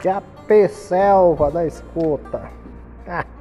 Que a selva da escuta.